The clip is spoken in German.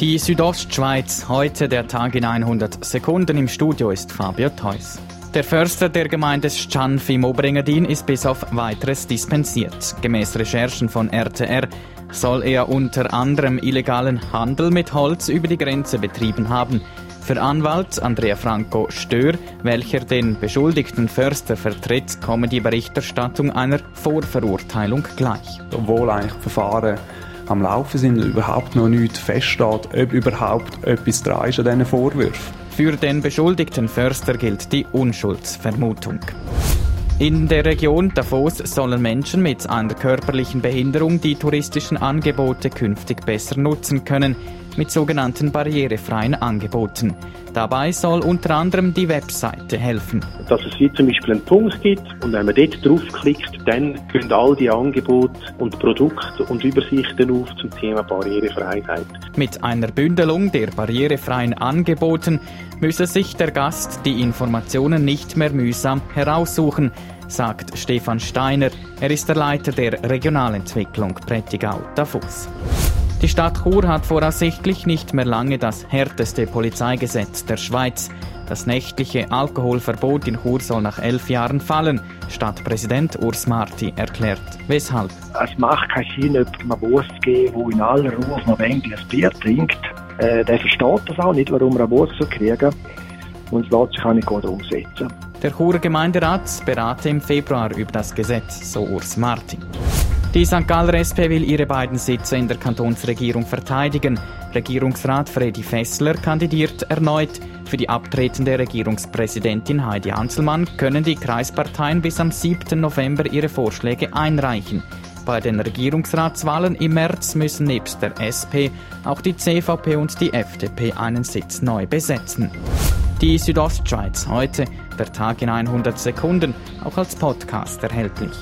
Die Südostschweiz, heute der Tag in 100 Sekunden. Im Studio ist Fabio Theus. Der Förster der Gemeinde Schanf im Oberengadin ist bis auf weiteres dispensiert. Gemäß Recherchen von RTR soll er unter anderem illegalen Handel mit Holz über die Grenze betrieben haben. Für Anwalt Andrea Franco Stör, welcher den beschuldigten Förster vertritt, komme die Berichterstattung einer Vorverurteilung gleich. Obwohl eigentlich Verfahren am Laufen sind, überhaupt noch nichts feststeht, ob überhaupt etwas dran ist an diesen Vorwürfen. Für den beschuldigten Förster gilt die Unschuldsvermutung. In der Region Davos sollen Menschen mit einer körperlichen Behinderung die touristischen Angebote künftig besser nutzen können mit sogenannten barrierefreien Angeboten. Dabei soll unter anderem die Webseite helfen. Dass es wie zum Beispiel einen Punkt gibt und wenn man dort draufklickt, dann können all die Angebote und Produkte und Übersichten auf zum Thema Barrierefreiheit. Mit einer Bündelung der barrierefreien Angeboten müsse sich der Gast die Informationen nicht mehr mühsam heraussuchen, sagt Stefan Steiner. Er ist der Leiter der Regionalentwicklung Prättigau-Davos. Die Stadt Chur hat voraussichtlich nicht mehr lange das härteste Polizeigesetz der Schweiz. Das nächtliche Alkoholverbot in Chur soll nach elf Jahren fallen, Stadtpräsident Urs Marti erklärt. Weshalb? Es macht keinen Sinn, jemandem einen Wurst zu geben, der in aller Ruhe noch ein Bier trinkt. Äh, der versteht das auch nicht, warum er eine Wurst so kriegen und es lässt sich auch nicht umsetzen. Der Churer Gemeinderat berate im Februar über das Gesetz, so Urs Marti. Die St. Galler SP will ihre beiden Sitze in der Kantonsregierung verteidigen. Regierungsrat Freddy Fessler kandidiert erneut. Für die abtretende Regierungspräsidentin Heidi Anselmann können die Kreisparteien bis am 7. November ihre Vorschläge einreichen. Bei den Regierungsratswahlen im März müssen nebst der SP auch die CVP und die FDP einen Sitz neu besetzen. Die Südostschweiz heute, der Tag in 100 Sekunden, auch als Podcast erhältlich.